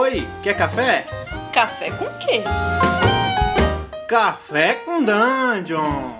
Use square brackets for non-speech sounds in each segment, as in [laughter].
Oi, quer café? Café com quê? Café com Dungeon!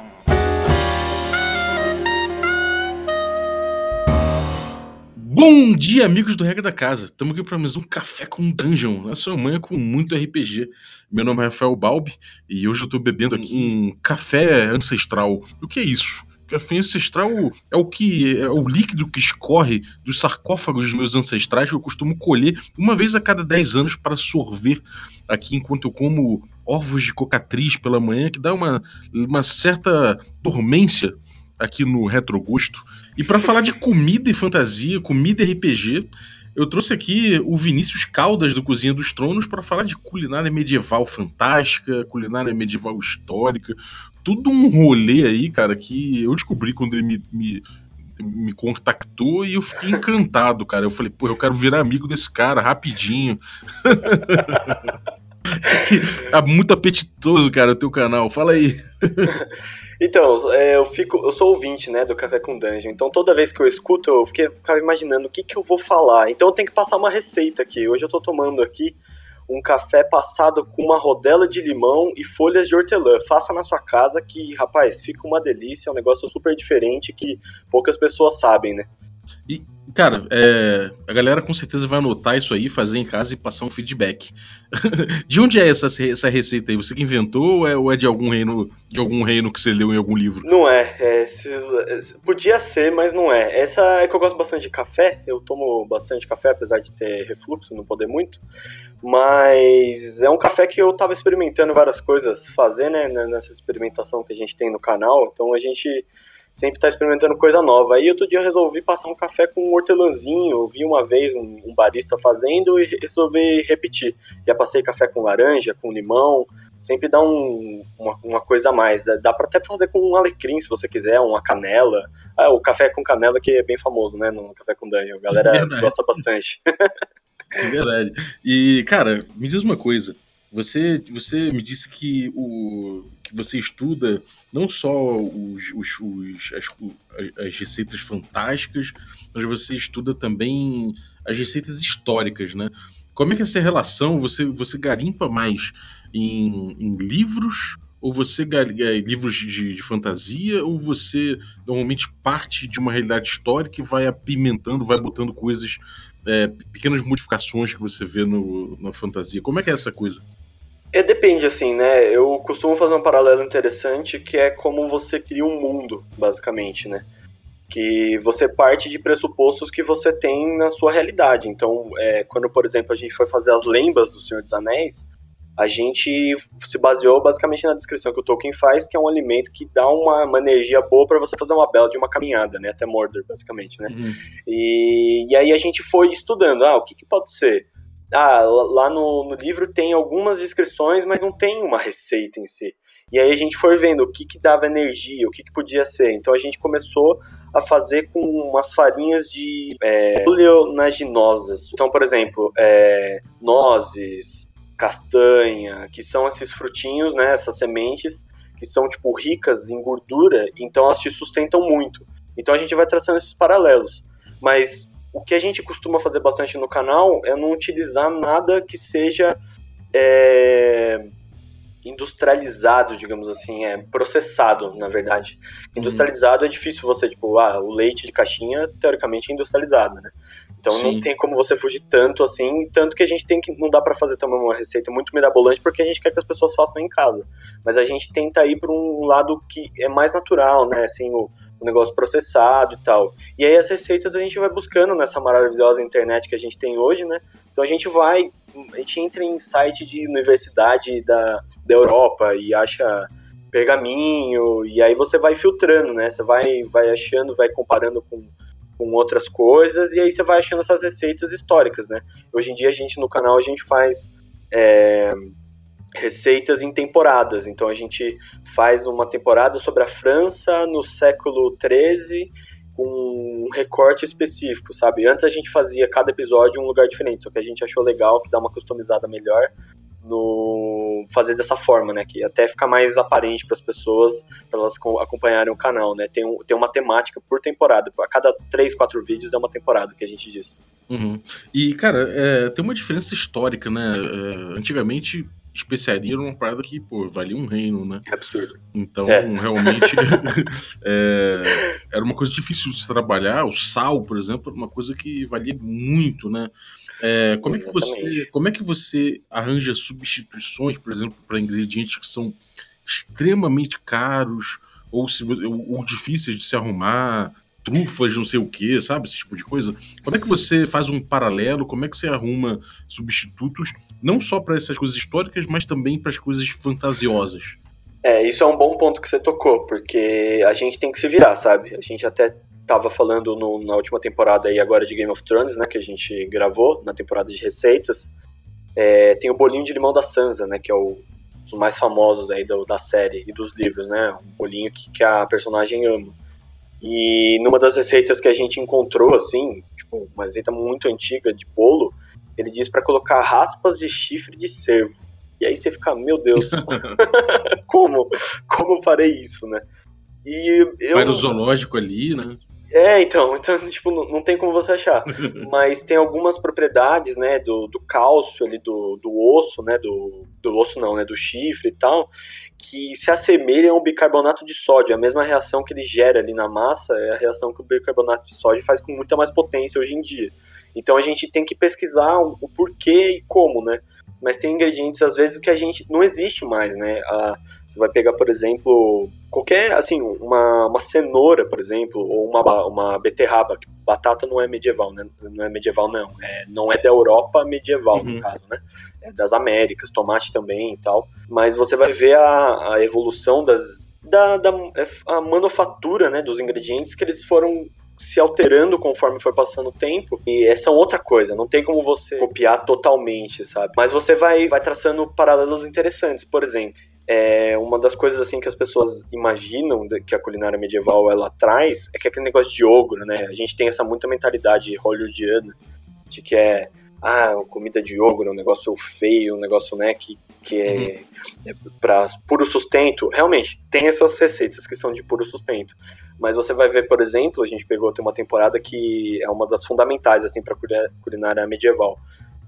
Bom dia, amigos do Regra da Casa. Estamos aqui para mais um Café com Dungeon, a sua manhã com muito RPG. Meu nome é Rafael Balbi e hoje eu estou bebendo aqui um café ancestral. O que é isso? Café ancestral é o que é o líquido que escorre dos sarcófagos dos meus ancestrais que eu costumo colher uma vez a cada 10 anos para sorver aqui enquanto eu como ovos de cocatriz pela manhã, que dá uma, uma certa dormência aqui no Retrogosto. E para falar de comida e fantasia, comida e RPG, eu trouxe aqui o Vinícius Caldas do Cozinha dos Tronos para falar de culinária medieval fantástica, culinária medieval histórica, tudo um rolê aí, cara, que eu descobri quando ele me, me, me contactou e eu fiquei encantado, cara. Eu falei, pô, eu quero virar amigo desse cara rapidinho. é [laughs] muito apetitoso, cara, o teu canal. Fala aí. [laughs] Então, é, eu fico, eu sou ouvinte, né, do Café com Dungeon. Então, toda vez que eu escuto, eu fiquei, ficava imaginando o que que eu vou falar. Então, eu tenho que passar uma receita aqui. Hoje eu tô tomando aqui um café passado com uma rodela de limão e folhas de hortelã. Faça na sua casa que, rapaz, fica uma delícia, é um negócio super diferente que poucas pessoas sabem, né? E, cara, é, a galera com certeza vai anotar isso aí, fazer em casa e passar um feedback. [laughs] de onde é essa, essa receita aí? Você que inventou ou é, ou é, de algum reino de algum reino que você leu em algum livro? Não é, é se, podia ser, mas não é. Essa é que eu gosto bastante de café. Eu tomo bastante café, apesar de ter refluxo, não poder muito. Mas é um café que eu tava experimentando várias coisas fazer, né? Nessa experimentação que a gente tem no canal. Então a gente sempre está experimentando coisa nova. Aí outro dia eu resolvi passar um café com um hortelãzinho, eu vi uma vez um, um barista fazendo e resolvi repetir. Já passei café com laranja, com limão, sempre dá um, uma, uma, coisa a mais. Dá, dá para até fazer com um alecrim, se você quiser, uma canela. Ah, o café com canela que é bem famoso, né, no café com Daniel. A galera [laughs] é gosta bastante. [laughs] é verdade. E, cara, me diz uma coisa. Você, você me disse que, o, que você estuda não só os, os, os as, as, receitas fantásticas, mas você estuda também as receitas históricas, né? Como é que é essa relação? Você, você garimpa mais em, em livros ou você é, livros de, de, fantasia ou você normalmente parte de uma realidade histórica e vai apimentando, vai botando coisas, é, pequenas modificações que você vê no, na fantasia. Como é que é essa coisa? É, depende, assim, né? Eu costumo fazer um paralelo interessante que é como você cria um mundo, basicamente, né? Que você parte de pressupostos que você tem na sua realidade. Então, é, quando, por exemplo, a gente foi fazer as lembas do Senhor dos Anéis, a gente se baseou basicamente na descrição que o Tolkien faz, que é um alimento que dá uma, uma energia boa para você fazer uma bela de uma caminhada, né? Até Mordor, basicamente, né? Uhum. E, e aí a gente foi estudando, ah, o que, que pode ser? Ah, lá no, no, livro tem algumas descrições, mas não tem uma receita em si. E aí a gente foi vendo o que, que dava energia, o que, que podia ser. Então a gente começou a fazer com umas farinhas de é, oleaginosas. Então, por exemplo, é, nozes, castanha, que são esses frutinhos, né, essas sementes, que são tipo ricas em gordura, então elas te sustentam muito. Então a gente vai traçando esses paralelos. Mas o que a gente costuma fazer bastante no canal é não utilizar nada que seja é, industrializado, digamos assim, é processado, na verdade. Uhum. Industrializado é difícil você, tipo, ah, o leite de caixinha, teoricamente, é industrializado, né? Então Sim. não tem como você fugir tanto assim, tanto que a gente tem que não dá para fazer também uma receita muito mirabolante porque a gente quer que as pessoas façam em casa. Mas a gente tenta ir para um lado que é mais natural, né? Assim, o, o negócio processado e tal. E aí as receitas a gente vai buscando nessa maravilhosa internet que a gente tem hoje, né? Então a gente vai, a gente entra em site de universidade da, da Europa e acha pergaminho, e aí você vai filtrando, né? Você vai, vai achando, vai comparando com, com outras coisas, e aí você vai achando essas receitas históricas, né? Hoje em dia a gente no canal a gente faz é, receitas em temporadas. Então a gente faz uma temporada sobre a França no século XIII com um recorte específico, sabe? Antes a gente fazia cada episódio em um lugar diferente, só que a gente achou legal que dá uma customizada melhor no fazer dessa forma, né? Que até fica mais aparente para as pessoas, para elas acompanharem o canal, né? Tem, um, tem uma temática por temporada. A cada três, quatro vídeos é uma temporada que a gente diz. Uhum. E, cara, é, tem uma diferença histórica, né? É, antigamente especiaria era uma parada que, pô, valia um reino, né? É absurdo. Então, é. realmente, [laughs] é, era uma coisa difícil de se trabalhar. O sal, por exemplo, era uma coisa que valia muito, né? É, como, é que você, como é que você arranja substituições, por exemplo, para ingredientes que são extremamente caros ou, se, ou, ou difíceis de se arrumar? Trufas, não sei o que, sabe? Esse tipo de coisa. Como é que você faz um paralelo? Como é que você arruma substitutos, não só para essas coisas históricas, mas também para as coisas fantasiosas? É, isso é um bom ponto que você tocou, porque a gente tem que se virar, sabe? A gente até tava falando no, na última temporada aí agora de Game of Thrones, né, que a gente gravou, na temporada de receitas, é, tem o bolinho de limão da Sansa, né, que é o, um dos mais famosos aí do, da série e dos livros, né, um bolinho que, que a personagem ama. E numa das receitas que a gente encontrou, assim, tipo, uma receita muito antiga de bolo, ele diz para colocar raspas de chifre de cervo. E aí você fica, meu Deus, [laughs] [laughs] como? Como eu farei isso, né? E eu... Vai no zoológico ali, né? É, então, [laughs] então tipo, não, não, tem como você achar. [laughs] Mas tem algumas propriedades, né, do, do cálcio ali, do, do osso, né, do, do osso não, né, do chifre e tal, que se assemelham ao bicarbonato de sódio. A mesma reação que ele gera ali na massa é a reação que o bicarbonato de sódio faz com muita mais potência hoje em dia. Então a gente tem que pesquisar o porquê e como, né? Mas tem ingredientes às vezes que a gente não existe mais, né? Ah, você vai pegar, por exemplo, qualquer, assim, uma, uma cenoura, por exemplo, ou uma, uma beterraba, batata não é medieval, né? Não é medieval, não. É, não é da Europa medieval, uhum. no caso, né? É das Américas, tomate também e tal. Mas você vai ver a, a evolução das, da, da a manufatura né, dos ingredientes que eles foram se alterando conforme foi passando o tempo. E essa é outra coisa, não tem como você copiar totalmente, sabe? Mas você vai, vai traçando paralelos interessantes. Por exemplo, é, uma das coisas assim que as pessoas imaginam que a culinária medieval ela traz é que é aquele negócio de ogro, né? A gente tem essa muita mentalidade hollywoodiana de que é ah, comida de ogro é um negócio feio, um negócio, né, que, que é, uhum. é para puro sustento. Realmente, tem essas receitas que são de puro sustento. Mas você vai ver, por exemplo, a gente pegou tem uma temporada que é uma das fundamentais assim para culinária medieval,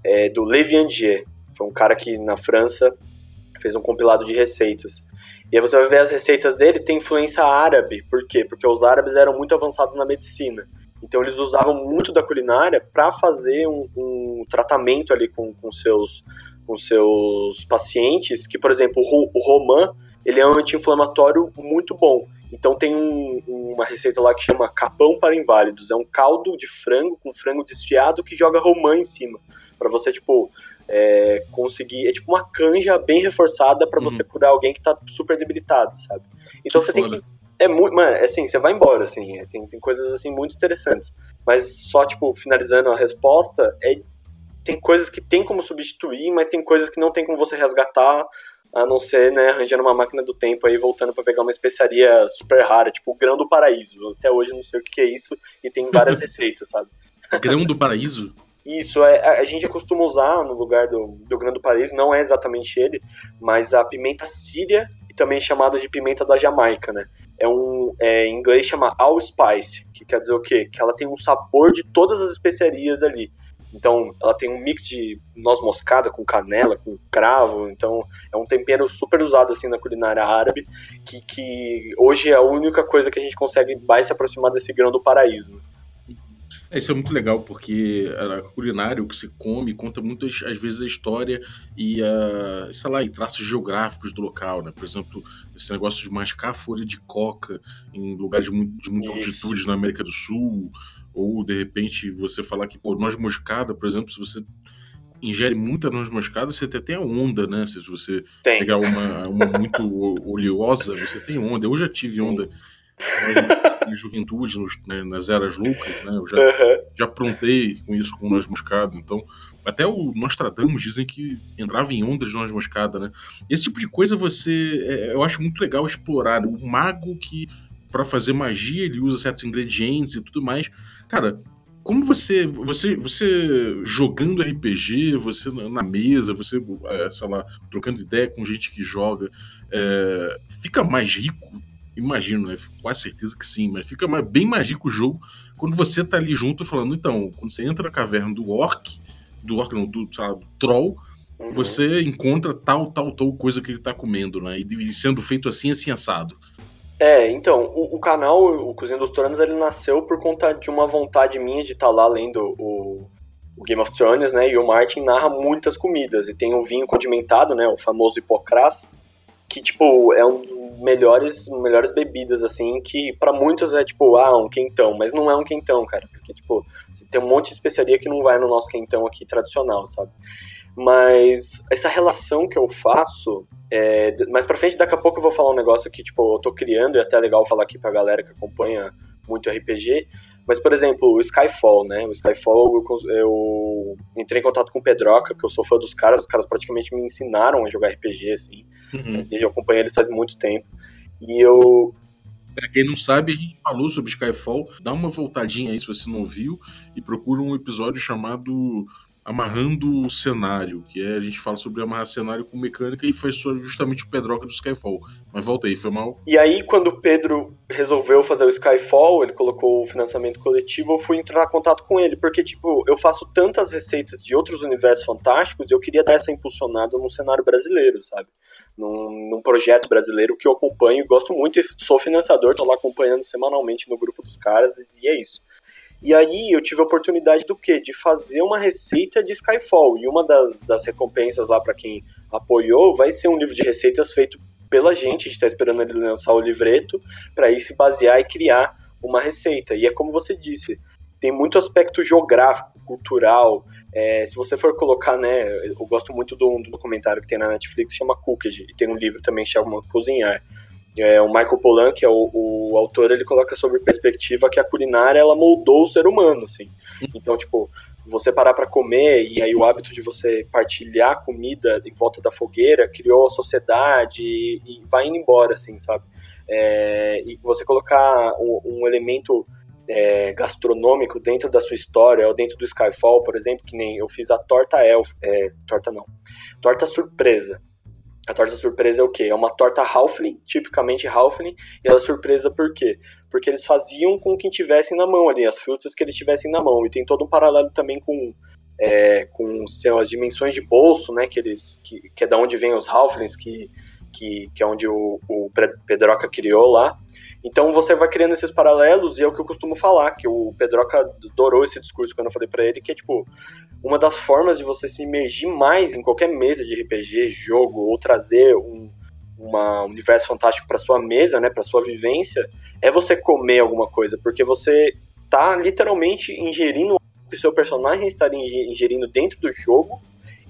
é do Levi Angier. Foi um cara que na França fez um compilado de receitas. E aí você vai ver as receitas dele tem influência árabe. Por quê? Porque os árabes eram muito avançados na medicina. Então eles usavam muito da culinária para fazer um, um, tratamento ali com, com, seus, com seus pacientes, que, por exemplo, o, o romã, ele é um anti-inflamatório muito bom. Então tem um, uma receita lá que chama capão para inválidos. É um caldo de frango com frango desfiado que joga romã em cima. para você, tipo, é, conseguir. É tipo uma canja bem reforçada para uhum. você curar alguém que tá super debilitado, sabe? Então que você foda. tem que é muito. Mano, é assim, você vai embora, assim. É, tem, tem coisas assim muito interessantes. Mas só, tipo, finalizando a resposta, é, tem coisas que tem como substituir, mas tem coisas que não tem como você resgatar, a não ser, né, arranjando uma máquina do tempo aí, voltando para pegar uma especiaria super rara, tipo o grão do paraíso. Até hoje eu não sei o que é isso, e tem várias [laughs] receitas, sabe? Grão do paraíso? Isso, é, a, a gente costuma usar no lugar do, do grão do paraíso, não é exatamente ele, mas a pimenta síria e também chamada de pimenta da Jamaica, né? é um é, em inglês chama allspice, que quer dizer o quê? Que ela tem um sabor de todas as especiarias ali. Então, ela tem um mix de noz moscada com canela, com cravo. Então, é um tempero super usado assim na culinária árabe, que, que hoje é a única coisa que a gente consegue mais se aproximar desse grão do paraíso. É, isso é muito legal, porque a culinária, o que se come, conta muitas às vezes a história e, a, sei lá, e traços geográficos do local, né? Por exemplo, esse negócio de mascar folha de coca em lugares de, muito, de muita altitude na América do Sul, ou de repente você falar que, pô, noz moscada, por exemplo, se você ingere muita noz moscada, você tem até onda, né? Se você tem. pegar uma, uma muito oleosa, você tem onda. Eu já tive Sim. onda [laughs] em juventude, nos, né, nas eras loucas, né? Eu já, uhum. já aprontei com isso com noz moscada, então até o Nostradamus dizem que entrava em ondas de noz moscada, né? Esse tipo de coisa você, é, eu acho muito legal explorar. Né? O mago que para fazer magia ele usa certos ingredientes e tudo mais. Cara, como você, você, você jogando RPG, você na mesa, você, é, sei lá, trocando ideia com gente que joga, é, fica mais rico? Imagino, né? Quase certeza que sim, mas fica mais, bem mais rico o jogo quando você tá ali junto falando, então, quando você entra na caverna do orc, do orc não, do, sabe, do troll, uhum. você encontra tal, tal, tal coisa que ele tá comendo, né? E sendo feito assim, assim, assado. É, então, o, o, canal, o Cozinha dos Tronos, ele nasceu por conta de uma vontade minha de estar tá lá lendo o, o, Game of Thrones, né? E o Martin narra muitas comidas. E tem o vinho condimentado, né? O famoso hipocras, que, tipo, é um dos melhores, melhores bebidas, assim, que para muitos é, tipo, ah, um quentão. Mas não é um quentão, cara. Porque, tipo, você tem um monte de especiaria que não vai no nosso quentão aqui tradicional, sabe? Mas essa relação que eu faço, é, mais pra frente, daqui a pouco eu vou falar um negócio que, tipo, eu tô criando e é até legal falar aqui pra galera que acompanha muito RPG. Mas, por exemplo, o Skyfall, né? O Skyfall, eu, eu entrei em contato com o Pedroca, que eu sou fã dos caras, os caras praticamente me ensinaram a jogar RPG, assim. Uhum. Eu acompanho eles faz muito tempo. E eu, Pra quem não sabe, a gente falou sobre Skyfall. Dá uma voltadinha aí se você não viu e procura um episódio chamado amarrando o cenário, que é a gente fala sobre amarrar cenário com mecânica e foi justamente o Pedroca do Skyfall. Mas volta aí, foi mal. E aí, quando o Pedro resolveu fazer o Skyfall, ele colocou o financiamento coletivo, eu fui entrar em contato com ele, porque, tipo, eu faço tantas receitas de outros universos fantásticos eu queria dar essa impulsionada no cenário brasileiro, sabe? Num, num projeto brasileiro que eu acompanho gosto muito sou financiador, tô lá acompanhando semanalmente no grupo dos caras e é isso. E aí eu tive a oportunidade do quê? De fazer uma receita de Skyfall. E uma das, das recompensas lá para quem apoiou vai ser um livro de receitas feito pela gente. A gente está esperando ele lançar o livreto para aí se basear e criar uma receita. E é como você disse, tem muito aspecto geográfico, cultural. É, se você for colocar, né, eu gosto muito do, do documentário que tem na Netflix, chama Cooked, e tem um livro também que chama Cozinhar. É, o Michael Pollan, que é o, o, autor, ele coloca sobre perspectiva que a culinária ela moldou o ser humano, assim. Então, tipo, você parar para comer e aí o hábito de você partilhar comida em volta da fogueira criou a sociedade e, e vai indo embora, assim, sabe? É, e você colocar um, um elemento é, gastronômico dentro da sua história, ou dentro do Skyfall, por exemplo, que nem eu fiz a torta elf, é, torta não, torta surpresa. A torta surpresa é o quê? É uma torta Halfling, tipicamente Halfling, e ela é surpresa por quê? Porque eles faziam com quem tivessem na mão ali, as frutas que eles tivessem na mão. E tem todo um paralelo também com, é, com as dimensões de bolso, né? Que, eles, que, que é da onde vem os Halflings, que, que, que é onde o, o Pedroca criou lá. Então você vai criando esses paralelos e é o que eu costumo falar, que o Pedroca adorou esse discurso quando eu falei para ele, que é tipo, uma das formas de você se imergir mais em qualquer mesa de RPG, jogo, ou trazer um uma universo fantástico para sua mesa, né, para sua vivência, é você comer alguma coisa, porque você tá literalmente ingerindo o que seu personagem estaria ingerindo dentro do jogo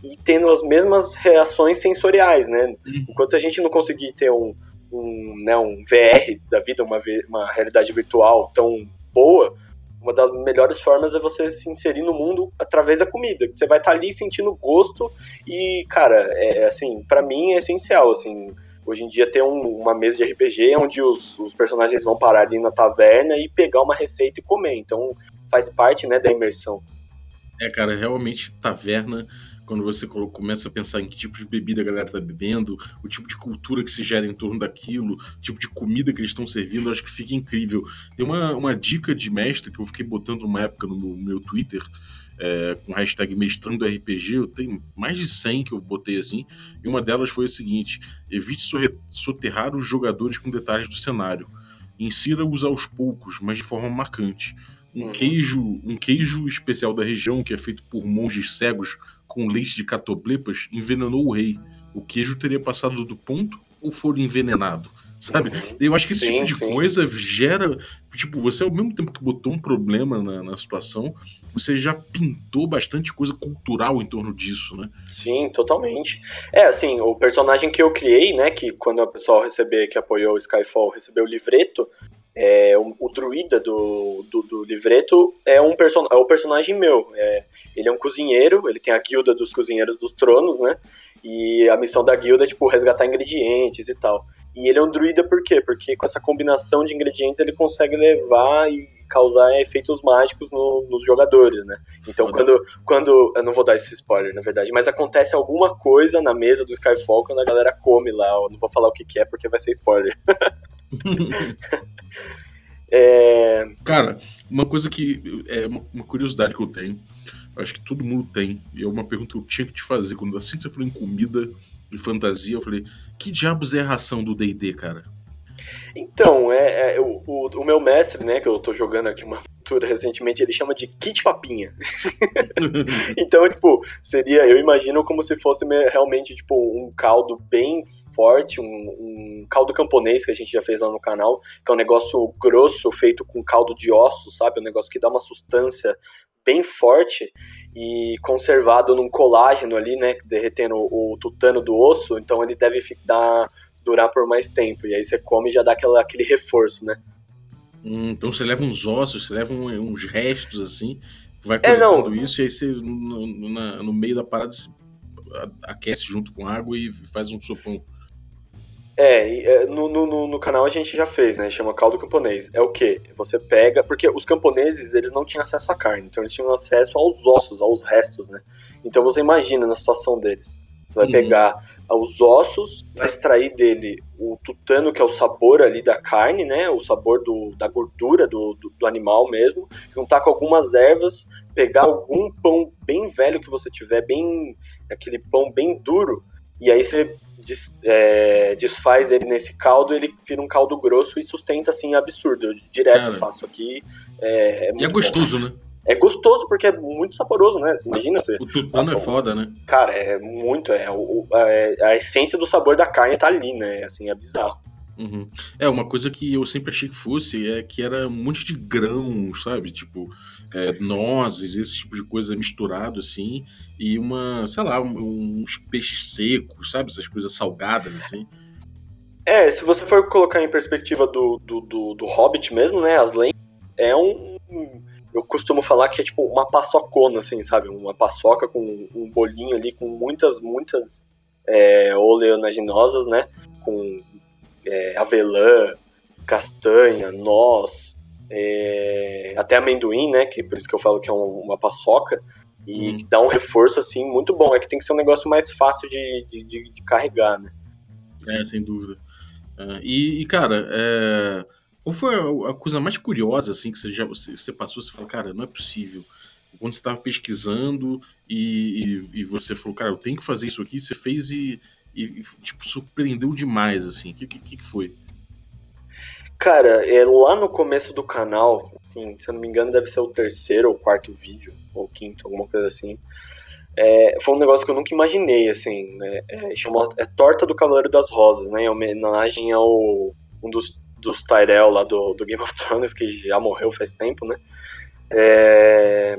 e tendo as mesmas reações sensoriais, né? Uhum. Enquanto a gente não conseguir ter um, um, né, um VR da vida, uma, uma realidade virtual tão boa, uma das melhores formas é você se inserir no mundo através da comida. Você vai estar tá ali sentindo gosto e, cara, é, é assim, para mim é essencial, assim, hoje em dia ter um, uma mesa de RPG onde os, os, personagens vão parar ali na taverna e pegar uma receita e comer. Então faz parte, né, da imersão. É, cara, realmente taverna quando você começa a pensar em que tipo de bebida a galera está bebendo, o tipo de cultura que se gera em torno daquilo, o tipo de comida que eles estão servindo, eu acho que fica incrível. Tem uma, uma dica de mestre que eu fiquei botando uma época no meu, meu Twitter, é, com hashtag mestrando RPG, eu tenho mais de 100 que eu botei assim, e uma delas foi a seguinte: evite soterrar os jogadores com detalhes do cenário. Insira-os aos poucos, mas de forma marcante. Um uhum. queijo, um queijo especial da região que é feito por monges cegos com leite de catoblepas envenenou o rei. O queijo teria passado do ponto ou for envenenado? Sabe? Uhum. Eu acho que esse sim, tipo de sim. coisa gera. Tipo, você ao mesmo tempo que botou um problema na, na, situação, você já pintou bastante coisa cultural em torno disso, né? Sim, totalmente. É, assim, o personagem que eu criei, né? Que quando o pessoal receber, que apoiou o Skyfall, recebeu o livreto, É, o, o druida do, do, do, livreto é, um person, é o personagem meu. É, ele é um cozinheiro, ele tem a guilda dos cozinheiros dos tronos, né? E a missão da guilda é, tipo, resgatar ingredientes e tal. E ele é um druida por quê? Porque com essa combinação de ingredientes ele consegue levar e causar efeitos mágicos no, nos jogadores, né? Então quando, quando. Eu não vou dar esse spoiler, na verdade, mas acontece alguma coisa na mesa do Skyfall quando a galera come lá. Eu não vou falar o que, que é porque vai ser spoiler. [laughs] é... Cara, uma coisa que. É uma curiosidade que eu tenho. Acho que todo mundo tem. E é uma pergunta que eu tinha que te fazer. Quando assim que você falou em comida e fantasia, eu falei: que diabos é a ração do DD, cara? Então, é, é o, o, o, meu mestre, né, que eu tô jogando aqui uma aventura recentemente, ele chama de kit papinha. [laughs] então, tipo, seria, eu imagino como se fosse realmente, tipo, um caldo bem forte, um, um, caldo camponês que a gente já fez lá no canal, que é um negócio grosso, feito com caldo de ossos, sabe? Um negócio que dá uma sustância bem forte e conservado num colágeno ali, né, derretendo o, o tutano do osso, então ele deve dar durar por mais tempo. E aí você come e já dá aquela, aquele reforço, né? Hum, então você leva uns ossos, você leva um, uns restos assim, vai coletando é, isso e aí você no, no, no meio da parada aquece junto com água e faz um sopão. É, é no, no, no, canal a gente já fez, né? Chama caldo camponês. É o que? Você pega. Porque os camponeses, eles não tinham acesso à carne, então eles tinham acesso aos ossos, aos restos, né? Então você imagina na situação deles. Você vai uhum. pegar os ossos, vai extrair dele o tutano, que é o sabor ali da carne, né? O sabor do, da gordura do, do, do animal mesmo. Juntar com algumas ervas, pegar algum pão bem velho que você tiver, bem aquele pão bem duro, e aí você des, é, desfaz ele nesse caldo, ele vira um caldo grosso e sustenta assim absurdo. Eu direto Cara. faço aqui. É, é e é gostoso, bom. né? É gostoso porque é muito saboroso, né? Imagina você. O tutano é foda, né? Cara, é muito. É, o, a, a, essência do sabor da carne tá ali, né? Assim, é bizarro. Uhum. É, uma coisa que eu sempre achei que fosse é que era um monte de grãos, sabe? Tipo, é, nozes, esse tipo de coisa misturado assim, e uma, sei lá, um, uns peixes secos, sabe? Essas coisas salgadas assim. É, se você for colocar em perspectiva do, do, do, do Hobbit mesmo, né? As lendas, é um eu costumo falar que é tipo uma paçocona, assim, sabe? Uma paçoca com um bolinho ali com muitas, muitas é, oleaginosas, né? Com é, avelã, castanha, noz, é, até amendoim, né? Que por isso que eu falo que é um, uma paçoca. E hum. que dá um reforço, assim, muito bom. É que tem que ser um negócio mais fácil de, de, de, de carregar, né? É, sem dúvida. Uh, e, e, cara, é qual foi a, a, coisa mais curiosa assim que você já você, você passou? Você falou, cara, não é possível. Quando você estava pesquisando e, e, e, você falou, cara, eu tenho que fazer isso aqui, você fez e, e tipo, surpreendeu demais, assim. O que, que, que foi? Cara, é, lá no começo do canal, assim, se eu não me engano, deve ser o terceiro ou quarto vídeo, ou quinto, alguma coisa assim. É, foi um negócio que eu nunca imaginei, assim, né? É, é Torta do Cavaleiro das Rosas, né? Em homenagem ao um dos dos Tyrell lá do, do Game of Thrones, que já morreu faz tempo, né? É,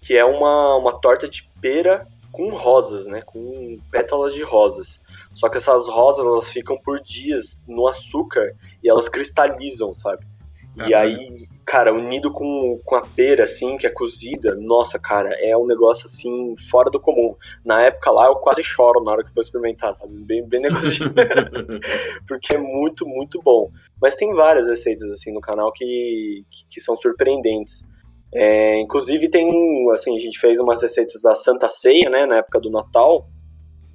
que é uma, uma torta de pera com rosas, né? Com pétalas de rosas. Só que essas rosas elas ficam por dias no açúcar e elas cristalizam, sabe? E aí, cara, unido com, com a pera, assim, que é cozida, nossa, cara, é um negócio, assim, fora do comum. Na época lá, eu quase choro na hora que for experimentar, sabe? Bem, bem negocinho. [laughs] Porque é muito, muito bom. Mas tem várias receitas, assim, no canal que, que, que são surpreendentes. É, inclusive tem, assim, a gente fez umas receitas da Santa Ceia, né, na época do Natal,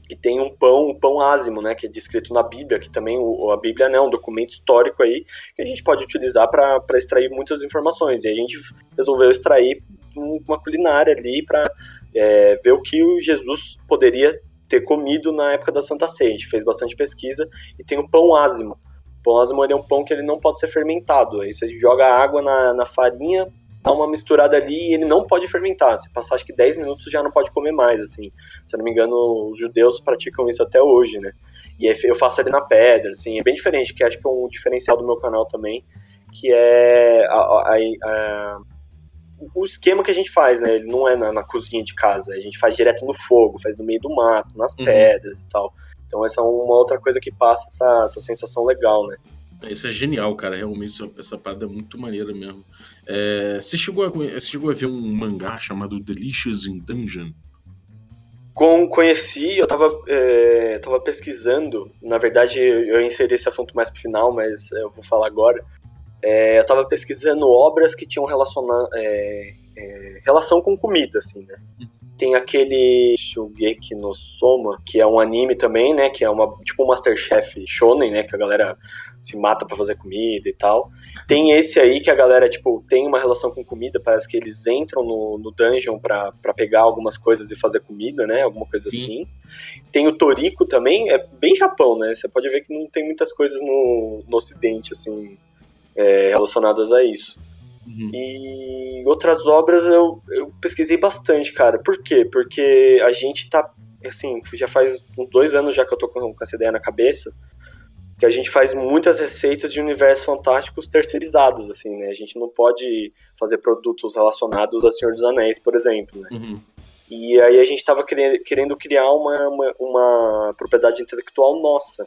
e tem um pão, um pão ázimo, né, que é descrito na Bíblia, que também o, a Bíblia né, é um documento histórico aí que a gente pode utilizar para extrair muitas informações. E a gente resolveu extrair uma culinária ali para é, ver o que o Jesus poderia ter comido na época da Santa Ceia. A gente fez bastante pesquisa e tem o pão ázimo. O pão ázimo é um pão que ele não pode ser fermentado. Aí você joga água na, na farinha, dá uma misturada ali e ele não pode fermentar. Se passar acho que 10 minutos já não pode comer mais, assim. Se eu não me engano, os judeus praticam isso até hoje, né? E eu faço ali na pedra, assim, é bem diferente, que acho que é um diferencial do meu canal também, que é a, a, a, o esquema que a gente faz, né? Ele não é na, na, cozinha de casa, a gente faz direto no fogo, faz no meio do mato, nas uhum. pedras e tal. Então essa é uma outra coisa que passa essa, essa sensação legal, né? É, isso é genial, cara. Realmente, essa, essa parada é muito maneira mesmo. É, você, chegou a, você chegou a ver um mangá chamado Delicious in Dungeon? Com, conheci, eu tava, é, tava pesquisando, na verdade eu inseri esse assunto mais pro final, mas eu vou falar agora. É, eu tava pesquisando obras que tinham relaciona, é, é relação com comida, assim, né? Uhum. Tem aquele Shugeki no Soma, que é um anime também, né? Que é uma, tipo um Masterchef shonen, né? Que a galera se mata para fazer comida e tal. Tem esse aí que a galera, tipo, tem uma relação com comida, parece que eles entram no, no dungeon pra, pegar algumas coisas e fazer comida, né? Alguma coisa Sim. assim. Tem o Toriko também, é bem Japão, né? Você pode ver que não tem muitas coisas no, no ocidente, assim, é, relacionadas a isso. Uhum. E outras obras eu, eu pesquisei bastante, cara. Por quê? Porque a gente tá. Assim, já faz uns dois anos já que eu tô com, com essa ideia na cabeça que a gente faz muitas receitas de universos fantásticos terceirizados, assim, né? A gente não pode fazer produtos relacionados a Senhor dos Anéis, por exemplo, né? Uhum. E aí a gente estava querendo criar uma, uma, uma, propriedade intelectual nossa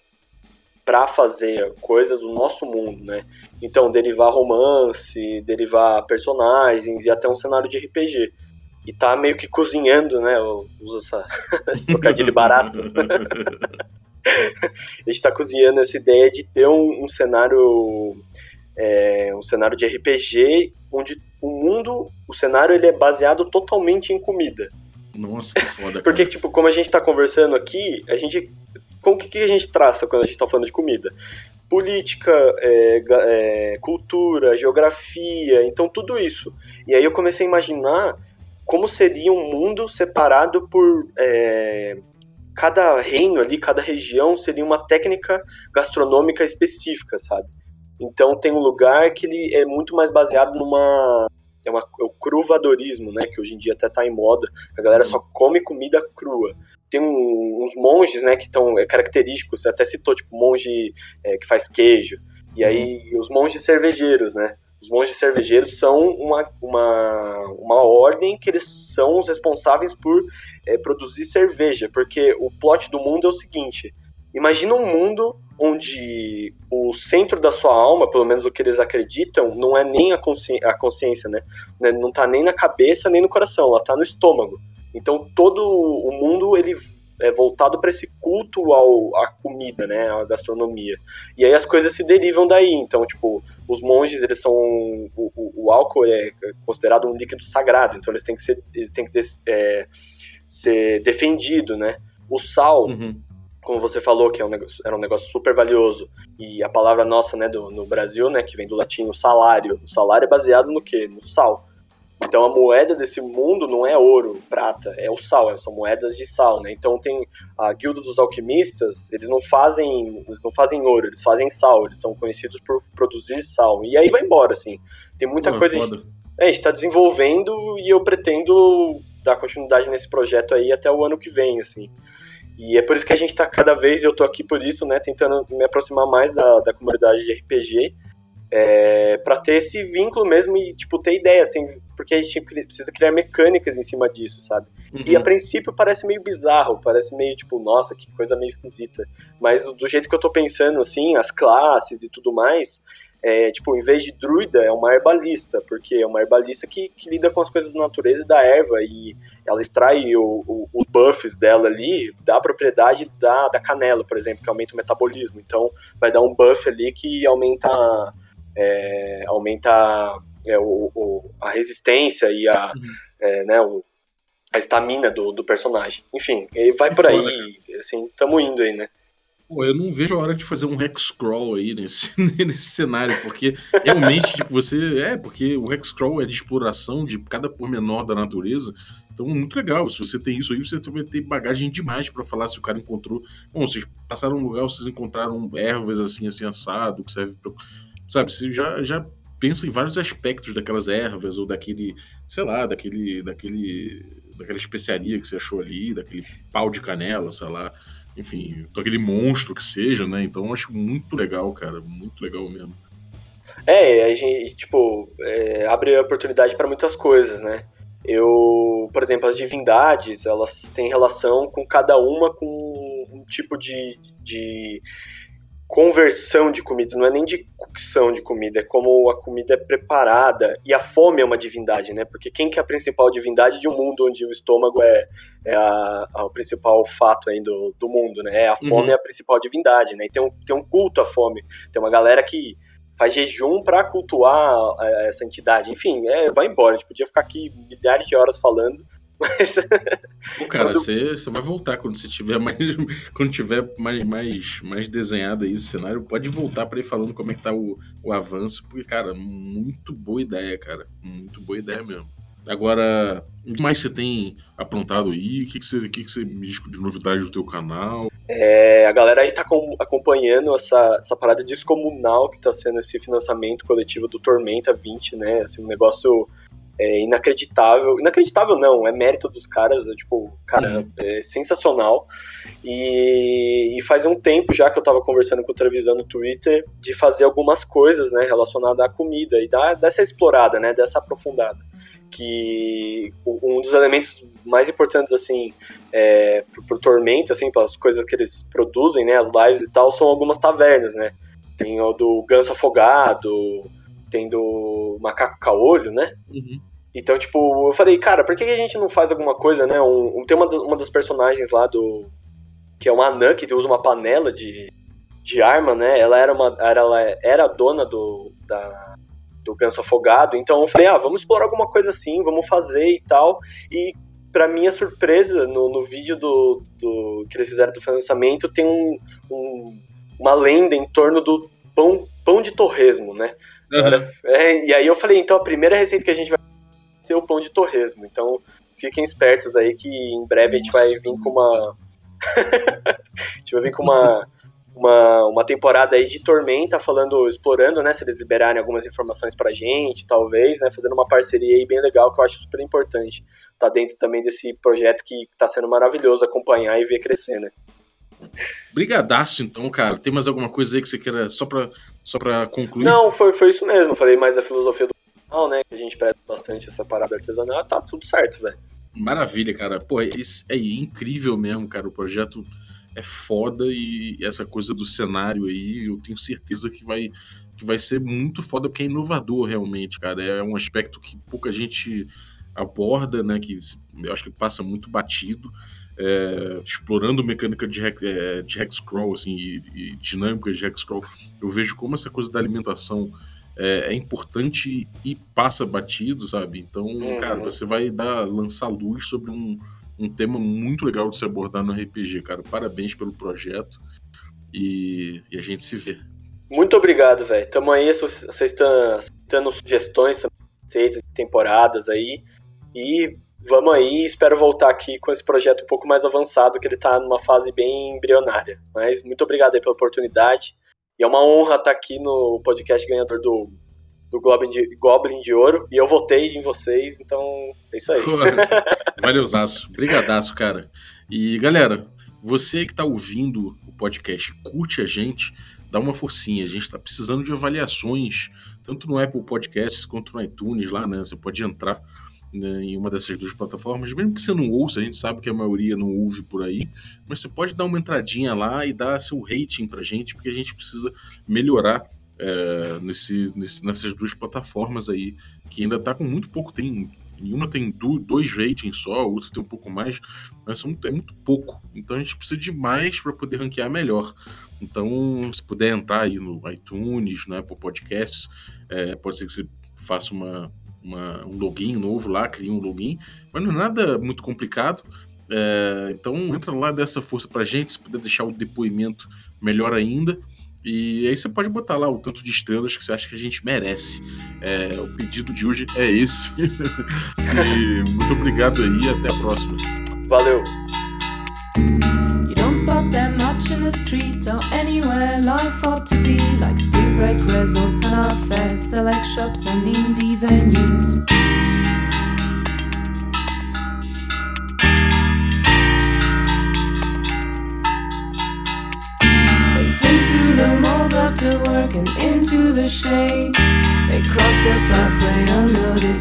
para fazer coisas do nosso mundo, né? Então, derivar romance, derivar personagens e até um cenário de RPG. E tá meio que cozinhando, né? Eu uso essa, [laughs] esse trocadilho barato. [laughs] a gente tá cozinhando essa ideia de ter um, um cenário. É, um cenário de RPG onde o mundo, o cenário ele é baseado totalmente em comida. Nossa, que foda. Porque, tipo, como a gente tá conversando aqui, a gente com o que, que a gente traça quando a gente está falando de comida? Política, é, é, cultura, geografia, então tudo isso. E aí eu comecei a imaginar como seria um mundo separado por é, cada reino ali, cada região seria uma técnica gastronômica específica, sabe? Então tem um lugar que ele é muito mais baseado numa é, uma, é o cruvadorismo, né, que hoje em dia até tá em moda, a galera só come comida crua. Tem um, uns monges, né, que estão é, característicos, você até citou, tipo, monge é, que faz queijo, e aí os monges cervejeiros, né, os monges cervejeiros são uma, uma, uma ordem que eles são os responsáveis por é, produzir cerveja, porque o plot do mundo é o seguinte, Imagina um mundo onde o centro da sua alma, pelo menos o que eles acreditam, não é nem a, consci a consciência, né? Não está nem na cabeça nem no coração, ela está no estômago. Então todo o mundo ele é voltado para esse culto ao, à comida, né, à gastronomia. E aí as coisas se derivam daí. Então, tipo, os monges, eles são o, o, o álcool é considerado um líquido sagrado, então eles têm que ser, eles têm que é, ser defendido, né? O sal uhum como você falou, que é um negócio, era um negócio super valioso, e a palavra nossa, né, do, no Brasil, né, que vem do latim, o salário. O salário é baseado no quê? No sal. Então a moeda desse mundo não é ouro, prata, é o sal, são moedas de sal, né? Então tem a guilda dos alquimistas, eles não fazem, eles não fazem ouro, eles fazem sal, eles são conhecidos por produzir sal. E aí vai embora, assim. Tem muita Pô, coisa. É, a gente, é, a gente tá desenvolvendo e eu pretendo dar continuidade nesse projeto aí até o ano que vem, assim. E é por isso que a gente está cada vez, eu estou aqui por isso, né, tentando me aproximar mais da, da comunidade de RPG, é, para ter esse vínculo mesmo e, tipo, ter ideias, tem, porque a gente precisa criar mecânicas em cima disso, sabe? Uhum. E a princípio parece meio bizarro, parece meio, tipo, nossa, que coisa meio esquisita. Mas do jeito que eu estou pensando, assim, as classes e tudo mais, é, tipo, em vez de druida, é uma herbalista, porque é uma herbalista que, que lida com as coisas da natureza e da erva, e ela extrai os buffs dela ali da propriedade da, da canela, por exemplo, que aumenta o metabolismo. Então, vai dar um buff ali que aumenta, é, aumenta é, o, o, a resistência e a, uhum. é, né, o, a estamina do, do personagem. Enfim, vai por aí, assim, tamo indo aí, né? Pô, eu não vejo a hora de fazer um Hexcrawl aí nesse, [laughs] nesse cenário, porque realmente, tipo, você. É, porque o Hexcrawl é de exploração de cada pormenor da natureza. Então, muito legal. Se você tem isso aí, você vai ter bagagem demais para falar se o cara encontrou. Bom, vocês passaram um lugar, vocês encontraram ervas assim, assim, assado, que serve pra. Sabe, você já, já pensa em vários aspectos daquelas ervas, ou daquele, sei lá, daquele. daquele. daquela especiaria que você achou ali, daquele pau de canela, sei lá enfim, aquele monstro que seja, né? Então acho muito legal, cara, muito legal mesmo. É, a gente, tipo, é, abre oportunidade para muitas coisas, né? Eu, por exemplo, as divindades, elas têm relação com cada uma com um tipo de, de conversão de comida, não é nem de cocção de comida, é como a comida é preparada. E a fome é uma divindade, né? Porque quem que é a principal divindade de um mundo onde o estômago é, é a, a, o principal fato aí do, do mundo, né? A fome uhum. é a principal divindade, né? E tem um, tem um culto à fome. Tem uma galera que faz jejum para cultuar é, essa entidade. Enfim, é, vai embora. A gente podia ficar aqui milhares de horas falando, mas. Pô, cara, quando... você, você vai voltar quando você tiver mais. [laughs] Quando tiver mais, mais, mais desenhado aí esse cenário, pode voltar para ir falando como é que tá o, o avanço, porque, cara, muito boa ideia, cara. Muito boa ideia mesmo. Agora, o que mais você tem aprontado aí? O que, que, você, o que, que você me diz de novidade do teu canal? É, a galera aí tá com, acompanhando essa, essa parada descomunal que tá sendo esse financiamento coletivo do Tormenta 20, né? Assim, um negócio é inacreditável. Inacreditável não, é mérito dos caras, é, tipo, cara, uhum. é sensacional. E, e, faz um tempo já que eu tava conversando com o Trevisan no Twitter de fazer algumas coisas, né, relacionadas à comida e dar dessa explorada, né, dessa aprofundada. Que um dos elementos mais importantes, assim, é, pro, pro Tormento, assim, pelas coisas que eles produzem, né, as lives e tal, são algumas tavernas, né. Tem o do Ganso Afogado, tem do Macaco Caolho, né? Uhum. Então, tipo, eu falei, cara, por que a gente não faz alguma coisa, né? Um, um, tem uma, uma das personagens lá do. que é uma anã que usa uma panela de, de arma, né? Ela era uma. Era, ela era a dona do. Da, do ganso afogado. Então eu falei, ah, vamos explorar alguma coisa assim, vamos fazer e tal. E para minha surpresa, no, no vídeo do, do que eles fizeram do financiamento, tem um, um, uma lenda em torno do pão, pão de torresmo, né? Uhum. É, e aí eu falei, então a primeira receita que a gente vai ser o pão de torresmo. Então fiquem espertos aí que em breve a gente vai vir com uma. [laughs] a gente vai vir com uma, uma, uma temporada aí de Tormenta, falando, explorando, né? Se eles liberarem algumas informações pra gente, talvez, né? Fazendo uma parceria aí bem legal que eu acho super importante. Tá dentro também desse projeto que tá sendo maravilhoso acompanhar e ver crescer, né? Brigadaço, então, cara. Tem mais alguma coisa aí que você queira só pra, só pra concluir? Não, foi, foi isso mesmo. Falei mais da filosofia do né? Que a gente presta bastante essa parada artesanal, tá tudo certo, velho. Maravilha, cara. Pô, é, é incrível mesmo, cara. O projeto é foda e essa coisa do cenário aí, eu tenho certeza que vai, que vai ser muito foda porque é inovador realmente, cara. É um aspecto que pouca gente aborda, né? Que eu acho que passa muito batido. É, explorando mecânica de, é, de hexcrawl assim, e, e dinâmicas de hexcrawl, eu vejo como essa coisa da alimentação é, é, importante e passa batido, sabe? Então, uhum. cara, você vai dar lançar luz sobre um, um tema muito legal de se abordar no RPG, cara. Parabéns pelo projeto e, e a gente se vê. Muito obrigado, velho. Tamo aí, vocês estão dando sugestões, feitas temporadas aí. E vamos aí, espero voltar aqui com esse projeto um pouco mais avançado, que ele tá numa fase bem embrionária. Mas muito obrigado aí pela oportunidade. E é uma honra estar aqui no podcast ganhador do, do Goblin, de, Goblin de Ouro. E eu votei em vocês, então é isso aí. [laughs] Valeuzaço. Brigadaço, cara. E galera, você que está ouvindo o podcast, curte a gente, dá uma forcinha. A gente está precisando de avaliações, tanto no Apple Podcasts quanto no iTunes lá, né? Você pode entrar né, em uma dessas duas plataformas, mesmo que você não ouça, a gente sabe que a maioria não ouve por aí, mas você pode dar uma entradinha lá e dar seu rating pra gente, porque a gente precisa melhorar é, nesse, nesse, nessas duas plataformas aí, que ainda tá com muito pouco, tem em uma tem dois ratings só, a outra tem um pouco mais, mas é muito pouco. Então a gente precisa de mais para poder ranquear melhor. Então, se puder entrar aí no iTunes, no Apple Podcasts, é, pode ser que você faça uma, uma, um login novo lá, cria um login, mas não é nada muito complicado. É, então entra lá dessa força pra gente, se puder deixar o depoimento melhor ainda. E aí você pode botar lá o tanto de estrelas que você acha que a gente merece. É, o pedido de hoje é esse. [laughs] e muito obrigado aí e até a próxima. Valeu! in the streets or anywhere life ought to be, like spring break resorts and art fairs, select shops and indie venues. They slim through the malls after work and into the shade. They cross the pathway unnoticed.